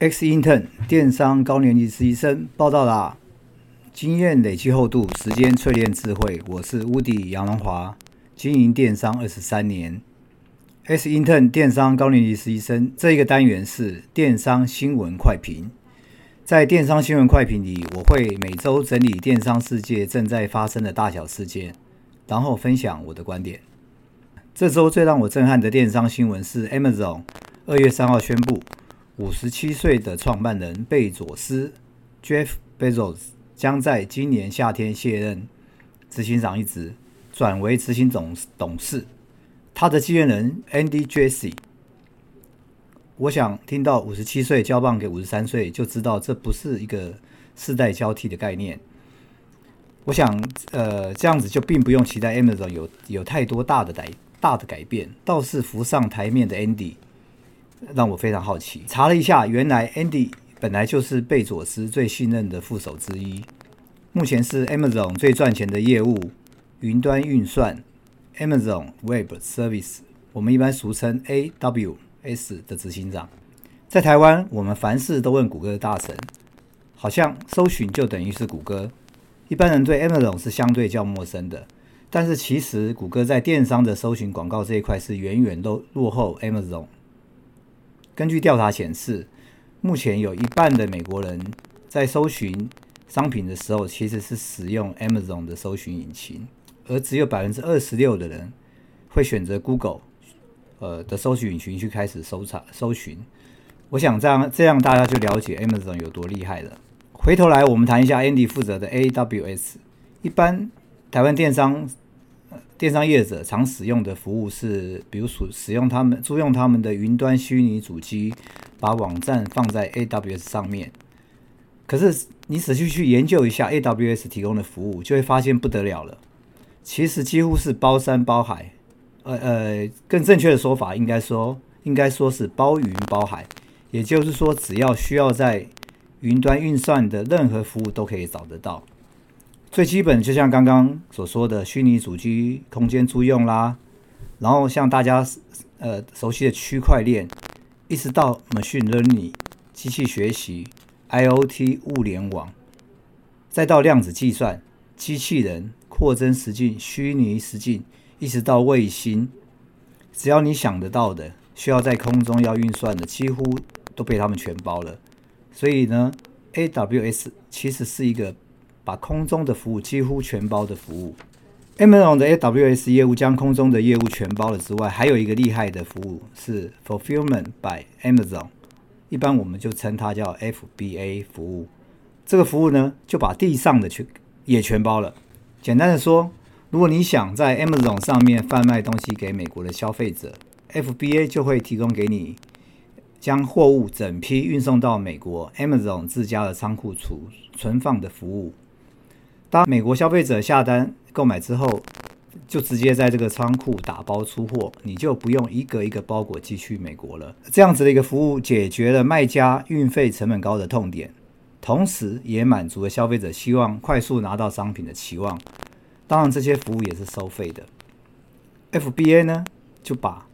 X Intern 电商高年级实习生报道啦！经验累积厚度，时间淬炼智慧。我是乌迪杨龙华，经营电商二十三年。X Intern 电商高年级实习生这一个单元是电商新闻快评。在电商新闻快评里，我会每周整理电商世界正在发生的大小事件，然后分享我的观点。这周最让我震撼的电商新闻是 Amazon 二月三号宣布。五十七岁的创办人贝佐斯 （Jeff Bezos） 将在今年夏天卸任执行长一职，转为执行总董事。他的继任人 Andy Jassy，我想听到五十七岁交棒给五十三岁，就知道这不是一个世代交替的概念。我想，呃，这样子就并不用期待 Amazon 有有太多大的改大的改变，倒是浮上台面的 Andy。让我非常好奇，查了一下，原来 Andy 本来就是贝佐斯最信任的副手之一，目前是 Amazon 最赚钱的业务——云端运算 （Amazon Web Service），我们一般俗称 AWS 的执行长。在台湾，我们凡事都问谷歌的大神，好像搜寻就等于是谷歌。一般人对 Amazon 是相对较陌生的，但是其实谷歌在电商的搜寻广告这一块是远远都落后 Amazon。根据调查显示，目前有一半的美国人在搜寻商品的时候，其实是使用 Amazon 的搜寻引擎，而只有百分之二十六的人会选择 Google 呃的搜寻引擎去开始搜查搜寻。我想这样这样大家就了解 Amazon 有多厉害了。回头来，我们谈一下 Andy 负责的 AWS。一般台湾电商。电商业者常使用的服务是，比如使使用他们租用他们的云端虚拟主机，把网站放在 AWS 上面。可是你仔细去研究一下 AWS 提供的服务，就会发现不得了了。其实几乎是包山包海，呃呃，更正确的说法应该说应该说是包云包海。也就是说，只要需要在云端运算的任何服务都可以找得到。最基本就像刚刚所说的虚拟主机空间租用啦，然后像大家呃熟悉的区块链，一直到 machine learning 机器学习、IOT 物联网，再到量子计算、机器人、扩增实境、虚拟实境，一直到卫星，只要你想得到的需要在空中要运算的，几乎都被他们全包了。所以呢，AWS 其实是一个。把空中的服务几乎全包的服务，Amazon 的 AWS 业务将空中的业务全包了之外，还有一个厉害的服务是 Fulfillment by Amazon，一般我们就称它叫 FBA 服务。这个服务呢，就把地上的全也全包了。简单的说，如果你想在 Amazon 上面贩卖东西给美国的消费者，FBA 就会提供给你将货物整批运送到美国 Amazon 自家的仓库储存放的服务。当美国消费者下单购买之后，就直接在这个仓库打包出货，你就不用一个一个包裹寄去美国了。这样子的一个服务解决了卖家运费成本高的痛点，同时也满足了消费者希望快速拿到商品的期望。当然，这些服务也是收费的。FBA 呢，就把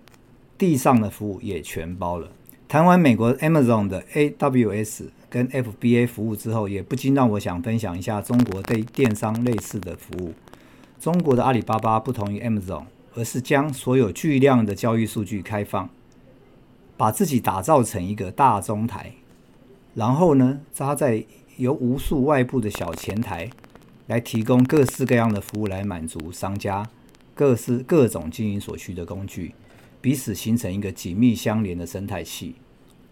地上的服务也全包了。谈完美国 Amazon 的 AWS。跟 FBA 服务之后，也不禁让我想分享一下中国对电商类似的服务。中国的阿里巴巴不同于 Amazon，而是将所有巨量的交易数据开放，把自己打造成一个大中台，然后呢，扎在由无数外部的小前台来提供各式各样的服务，来满足商家各式各种经营所需的工具，彼此形成一个紧密相连的生态系。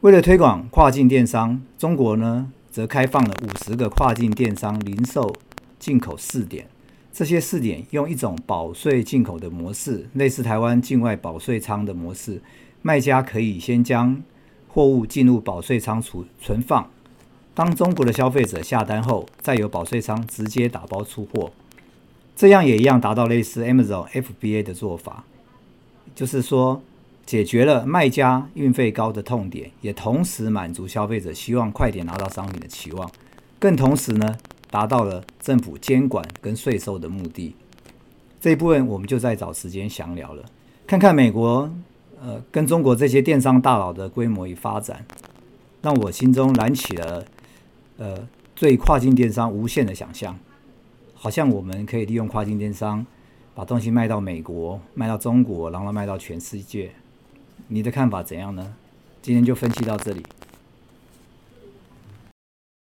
为了推广跨境电商，中国呢则开放了五十个跨境电商零售进口试点。这些试点用一种保税进口的模式，类似台湾境外保税仓的模式。卖家可以先将货物进入保税仓储存放，当中国的消费者下单后，再由保税仓直接打包出货。这样也一样达到类似 Amazon FBA 的做法，就是说。解决了卖家运费高的痛点也同时满足消费者希望快点拿到商品的期望更同时呢达到了政府监管跟税收的目的。这一部分我们就在找时间详聊了。看看美国呃跟中国这些电商大佬的规模与发展让我心中燃起了呃对跨境电商无限的想象。好像我们可以利用跨境电商把东西卖到美国卖到中国然后卖到全世界。你的看法怎样呢？今天就分析到这里。